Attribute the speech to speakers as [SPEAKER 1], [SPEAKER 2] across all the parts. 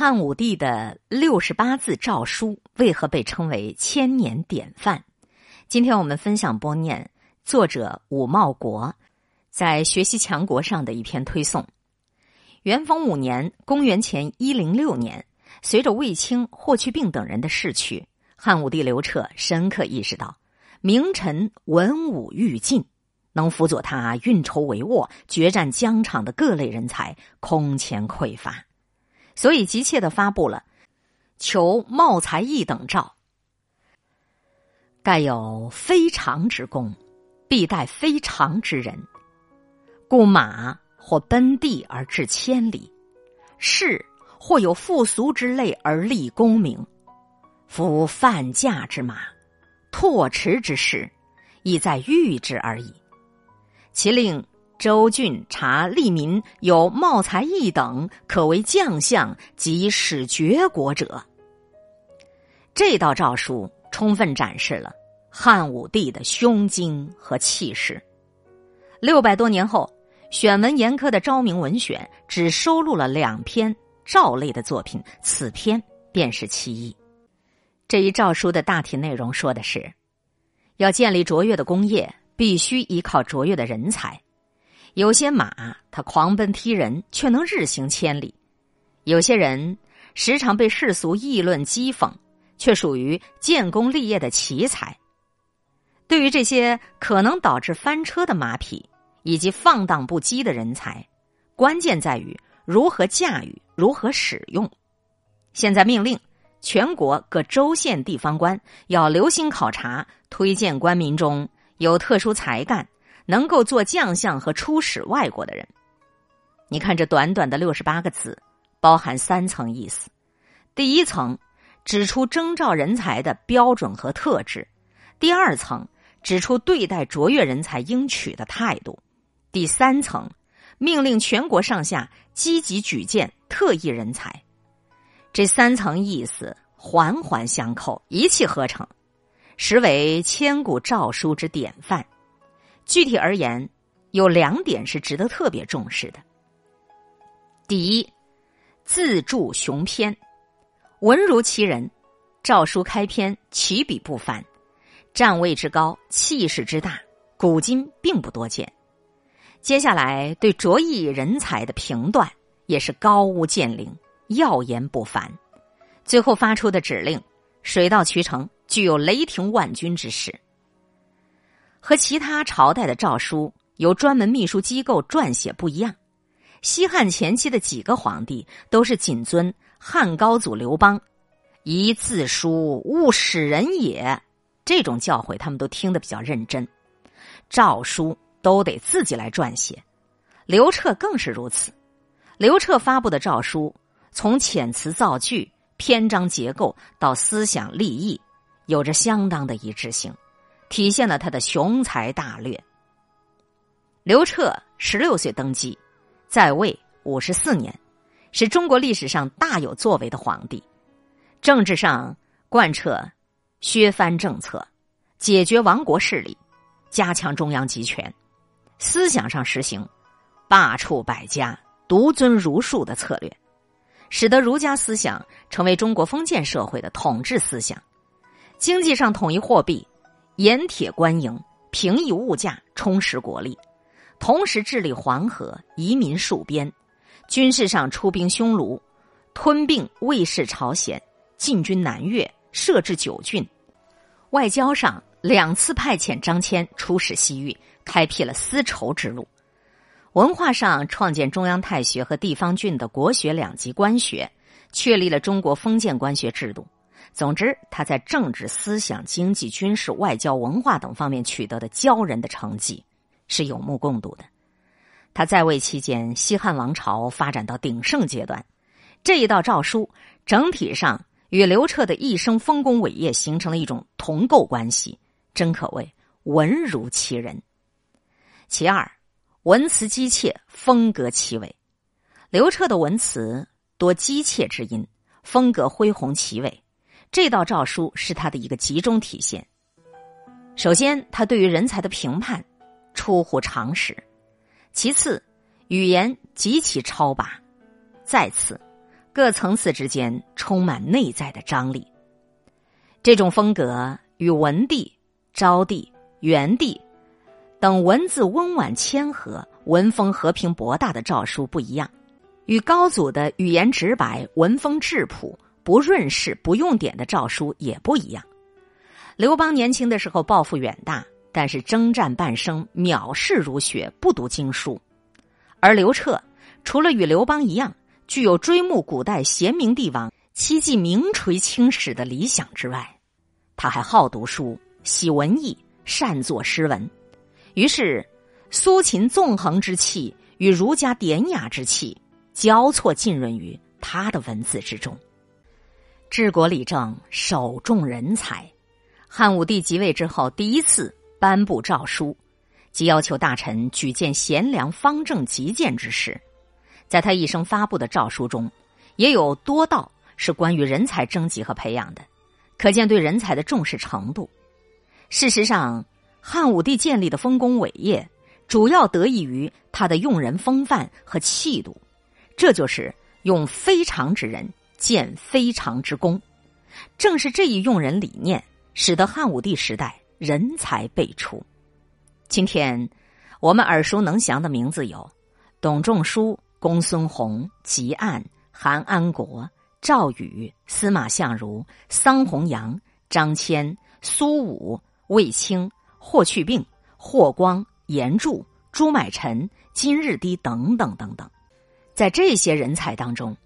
[SPEAKER 1] 汉武帝的六十八字诏书为何被称为千年典范？今天我们分享播念作者武茂国在学习强国上的一篇推送。元丰五年（公元前一零六年），随着卫青、霍去病等人的逝去，汉武帝刘彻深刻意识到，名臣文武俱进，能辅佐他运筹帷幄、决战疆场的各类人才空前匮乏。所以急切的发布了求茂才义等诏，盖有非常之功，必待非常之人。故马或奔地而至千里，士或有负俗之类而立功名。夫犯驾之马，拓驰之士，亦在御之而已。其令。周郡察利民有茂才义等，可为将相及使绝国者。这道诏书充分展示了汉武帝的胸襟和气势。六百多年后，选文严苛的《昭明文选》只收录了两篇诏类的作品，此篇便是其一。这一诏书的大体内容说的是：要建立卓越的工业，必须依靠卓越的人才。有些马，它狂奔踢人，却能日行千里；有些人时常被世俗议论讥讽，却属于建功立业的奇才。对于这些可能导致翻车的马匹以及放荡不羁的人才，关键在于如何驾驭、如何使用。现在命令全国各州县地方官要留心考察，推荐官民中有特殊才干。能够做将相和出使外国的人，你看这短短的六十八个字，包含三层意思。第一层指出征召人才的标准和特质；第二层指出对待卓越人才应取的态度；第三层命令全国上下积极举荐特异人才。这三层意思环环相扣，一气呵成，实为千古诏书之典范。具体而言，有两点是值得特别重视的。第一，自著雄篇，文如其人，诏书开篇起笔不凡，站位之高，气势之大，古今并不多见。接下来对卓异人才的评断也是高屋建瓴，耀言不凡。最后发出的指令，水到渠成，具有雷霆万钧之势。和其他朝代的诏书由专门秘书机构撰写不一样，西汉前期的几个皇帝都是谨遵汉高祖刘邦“一字书，勿使人也”这种教诲，他们都听得比较认真，诏书都得自己来撰写。刘彻更是如此，刘彻发布的诏书，从遣词造句、篇章结构到思想立意，有着相当的一致性。体现了他的雄才大略。刘彻十六岁登基，在位五十四年，是中国历史上大有作为的皇帝。政治上贯彻削藩政策，解决亡国势力，加强中央集权；思想上实行罢黜百家、独尊儒术的策略，使得儒家思想成为中国封建社会的统治思想。经济上统一货币。盐铁官营，平抑物价，充实国力，同时治理黄河，移民戍边；军事上出兵匈奴，吞并魏氏朝鲜，进军南越，设置九郡；外交上两次派遣张骞出使西域，开辟了丝绸之路；文化上创建中央太学和地方郡的国学两级官学，确立了中国封建官学制度。总之，他在政治、思想、经济、军事、外交、文化等方面取得的骄人的成绩是有目共睹的。他在位期间，西汉王朝发展到鼎盛阶段。这一道诏书整体上与刘彻的一生丰功伟业形成了一种同构关系，真可谓文如其人。其二，文辞机切，风格奇伟。刘彻的文辞多机切之音，风格恢宏奇伟。这道诏书是他的一个集中体现。首先，他对于人才的评判出乎常识；其次，语言极其超拔；再次，各层次之间充满内在的张力。这种风格与文帝、昭帝、元帝等文字温婉谦和、文风和平博大的诏书不一样，与高祖的语言直白、文风质朴、不润饰、不用典的诏书也不一样。刘邦年轻的时候抱负远大，但是征战半生，藐视儒学，不读经书；而刘彻除了与刘邦一样，具有追慕古代贤明帝王、期冀名垂青史的理想之外，他还好读书、喜文艺、善作诗文。于是，苏秦纵横之气与儒家典雅之气交错浸润于他的文字之中。治国理政，首重人才。汉武帝即位之后，第一次颁布诏书，即要求大臣举荐贤良、方正、极谏之士。在他一生发布的诏书中，也有多道是关于人才征集和培养的，可见对人才的重视程度。事实上，汉武帝建立的丰功伟业，主要得益于他的用人风范和气度。这就是用非常之人建非常之功。正是这一用人理念，使得汉武帝时代人才辈出。今天我们耳熟能详的名字有董仲舒。公孙弘、汲黯、韩安国、赵宇、司马相如、桑弘羊、张骞、苏武、卫青、霍去病、霍光、严柱、朱买臣、金日低等等等等，在这些人才当中，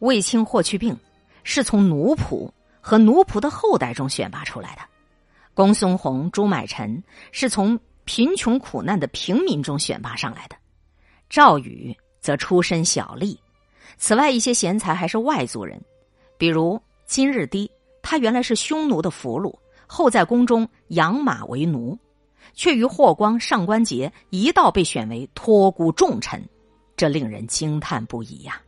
[SPEAKER 1] 卫青、霍去病是从奴仆和奴仆的后代中选拔出来的；公孙弘、朱买臣是从贫穷苦难的平民中选拔上来的；赵宇。则出身小吏，此外一些贤才还是外族人，比如金日低，他原来是匈奴的俘虏，后在宫中养马为奴，却与霍光、上官桀一道被选为托孤重臣，这令人惊叹不已呀！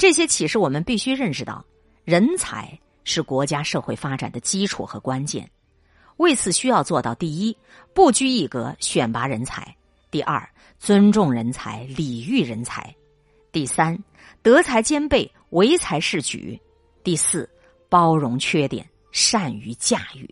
[SPEAKER 1] 这些启示我们必须认识到，人才是国家社会发展的基础和关键，为此需要做到：第一，不拘一格选拔人才；第二。尊重人才，礼遇人才。第三，德才兼备，唯才是举。第四，包容缺点，善于驾驭。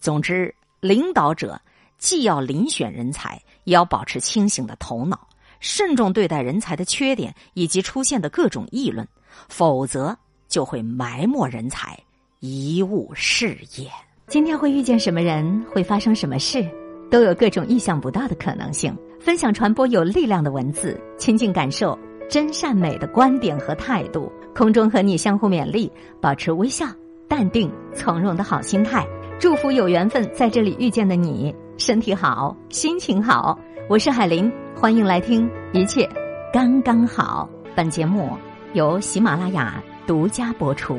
[SPEAKER 1] 总之，领导者既要遴选人才，也要保持清醒的头脑，慎重对待人才的缺点以及出现的各种议论，否则就会埋没人才，贻误事业。
[SPEAKER 2] 今天会遇见什么人，会发生什么事，都有各种意想不到的可能性。分享传播有力量的文字，亲近感受真善美的观点和态度。空中和你相互勉励，保持微笑、淡定、从容的好心态。祝福有缘分在这里遇见的你，身体好，心情好。我是海林，欢迎来听，一切刚刚好。本节目由喜马拉雅独家播出。